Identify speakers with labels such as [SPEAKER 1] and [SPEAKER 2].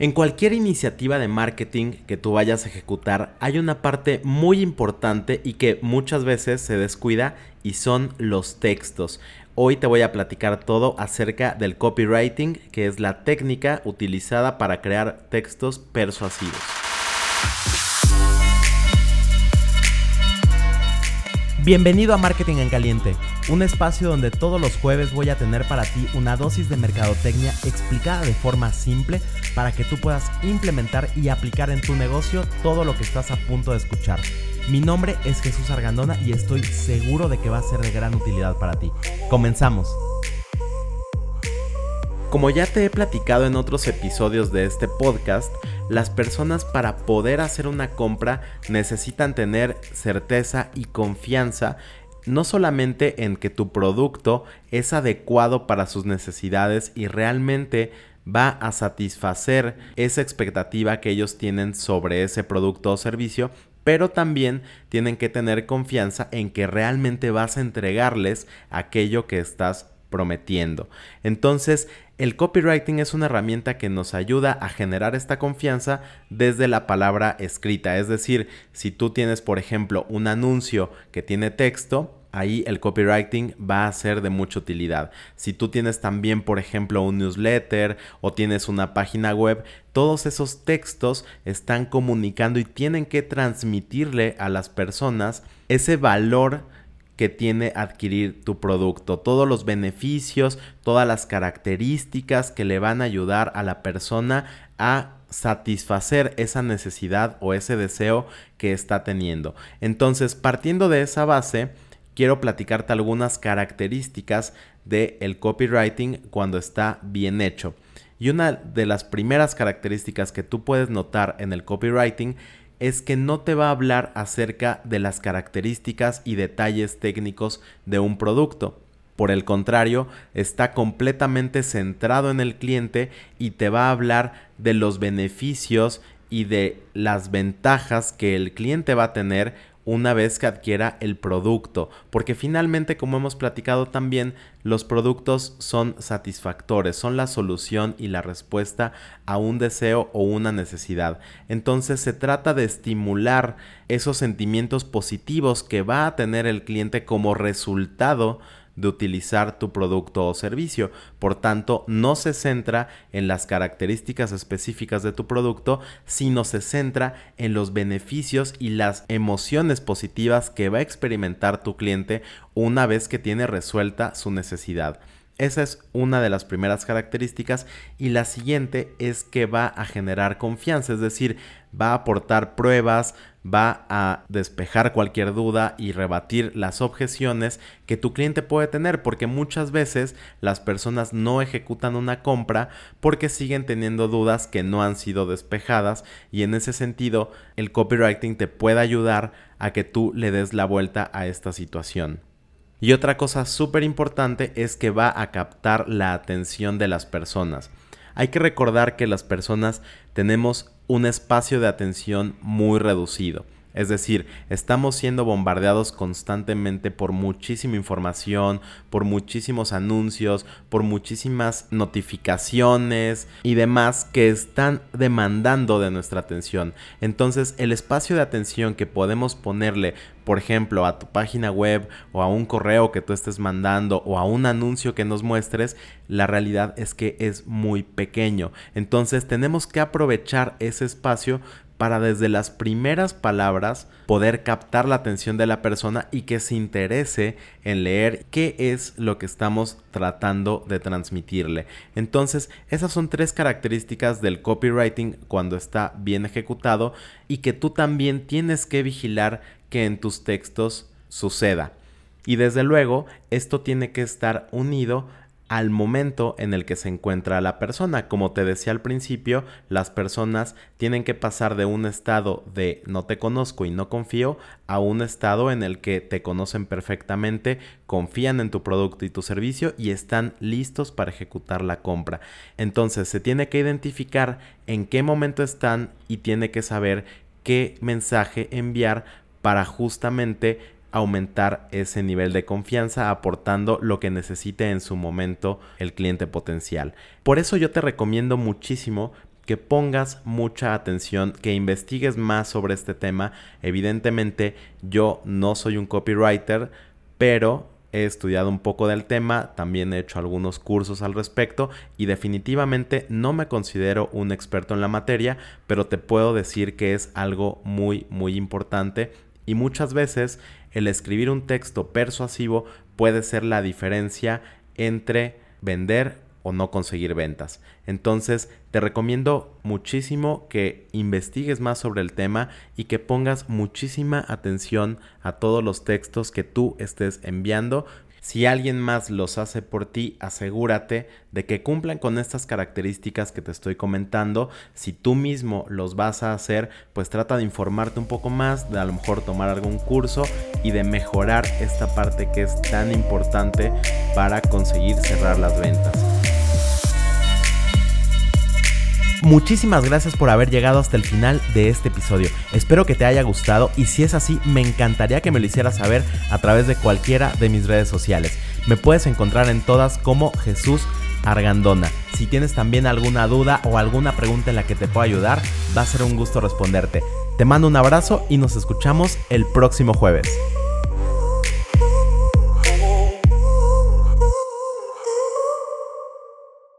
[SPEAKER 1] En cualquier iniciativa de marketing que tú vayas a ejecutar hay una parte muy importante y que muchas veces se descuida y son los textos. Hoy te voy a platicar todo acerca del copywriting, que es la técnica utilizada para crear textos persuasivos. Bienvenido a Marketing en Caliente, un espacio donde todos los jueves voy a tener para ti una dosis de mercadotecnia explicada de forma simple para que tú puedas implementar y aplicar en tu negocio todo lo que estás a punto de escuchar. Mi nombre es Jesús Argandona y estoy seguro de que va a ser de gran utilidad para ti. Comenzamos. Como ya te he platicado en otros episodios de este podcast, las personas para poder hacer una compra necesitan tener certeza y confianza no solamente en que tu producto es adecuado para sus necesidades y realmente va a satisfacer esa expectativa que ellos tienen sobre ese producto o servicio, pero también tienen que tener confianza en que realmente vas a entregarles aquello que estás prometiendo. Entonces, el copywriting es una herramienta que nos ayuda a generar esta confianza desde la palabra escrita. Es decir, si tú tienes, por ejemplo, un anuncio que tiene texto, ahí el copywriting va a ser de mucha utilidad. Si tú tienes también, por ejemplo, un newsletter o tienes una página web, todos esos textos están comunicando y tienen que transmitirle a las personas ese valor que tiene adquirir tu producto, todos los beneficios, todas las características que le van a ayudar a la persona a satisfacer esa necesidad o ese deseo que está teniendo. Entonces, partiendo de esa base, quiero platicarte algunas características del el copywriting cuando está bien hecho. Y una de las primeras características que tú puedes notar en el copywriting es que no te va a hablar acerca de las características y detalles técnicos de un producto. Por el contrario, está completamente centrado en el cliente y te va a hablar de los beneficios y de las ventajas que el cliente va a tener una vez que adquiera el producto, porque finalmente, como hemos platicado también, los productos son satisfactores, son la solución y la respuesta a un deseo o una necesidad. Entonces se trata de estimular esos sentimientos positivos que va a tener el cliente como resultado de utilizar tu producto o servicio. Por tanto, no se centra en las características específicas de tu producto, sino se centra en los beneficios y las emociones positivas que va a experimentar tu cliente una vez que tiene resuelta su necesidad. Esa es una de las primeras características y la siguiente es que va a generar confianza, es decir, va a aportar pruebas, va a despejar cualquier duda y rebatir las objeciones que tu cliente puede tener, porque muchas veces las personas no ejecutan una compra porque siguen teniendo dudas que no han sido despejadas y en ese sentido el copywriting te puede ayudar a que tú le des la vuelta a esta situación. Y otra cosa súper importante es que va a captar la atención de las personas. Hay que recordar que las personas tenemos un espacio de atención muy reducido. Es decir, estamos siendo bombardeados constantemente por muchísima información, por muchísimos anuncios, por muchísimas notificaciones y demás que están demandando de nuestra atención. Entonces, el espacio de atención que podemos ponerle, por ejemplo, a tu página web o a un correo que tú estés mandando o a un anuncio que nos muestres, la realidad es que es muy pequeño. Entonces, tenemos que aprovechar ese espacio para desde las primeras palabras poder captar la atención de la persona y que se interese en leer qué es lo que estamos tratando de transmitirle. Entonces, esas son tres características del copywriting cuando está bien ejecutado y que tú también tienes que vigilar que en tus textos suceda. Y desde luego, esto tiene que estar unido al momento en el que se encuentra la persona. Como te decía al principio, las personas tienen que pasar de un estado de no te conozco y no confío a un estado en el que te conocen perfectamente, confían en tu producto y tu servicio y están listos para ejecutar la compra. Entonces se tiene que identificar en qué momento están y tiene que saber qué mensaje enviar para justamente aumentar ese nivel de confianza aportando lo que necesite en su momento el cliente potencial. Por eso yo te recomiendo muchísimo que pongas mucha atención, que investigues más sobre este tema. Evidentemente yo no soy un copywriter, pero he estudiado un poco del tema, también he hecho algunos cursos al respecto y definitivamente no me considero un experto en la materia, pero te puedo decir que es algo muy muy importante y muchas veces el escribir un texto persuasivo puede ser la diferencia entre vender o no conseguir ventas. Entonces te recomiendo muchísimo que investigues más sobre el tema y que pongas muchísima atención a todos los textos que tú estés enviando si alguien más los hace por ti, asegúrate de que cumplan con estas características que te estoy comentando. Si tú mismo los vas a hacer, pues trata de informarte un poco más, de a lo mejor tomar algún curso y de mejorar esta parte que es tan importante para conseguir cerrar las ventas. Muchísimas gracias por haber llegado hasta el final de este episodio. Espero que te haya gustado y si es así, me encantaría que me lo hicieras saber a través de cualquiera de mis redes sociales. Me puedes encontrar en todas como Jesús Argandona. Si tienes también alguna duda o alguna pregunta en la que te pueda ayudar, va a ser un gusto responderte. Te mando un abrazo y nos escuchamos el próximo jueves.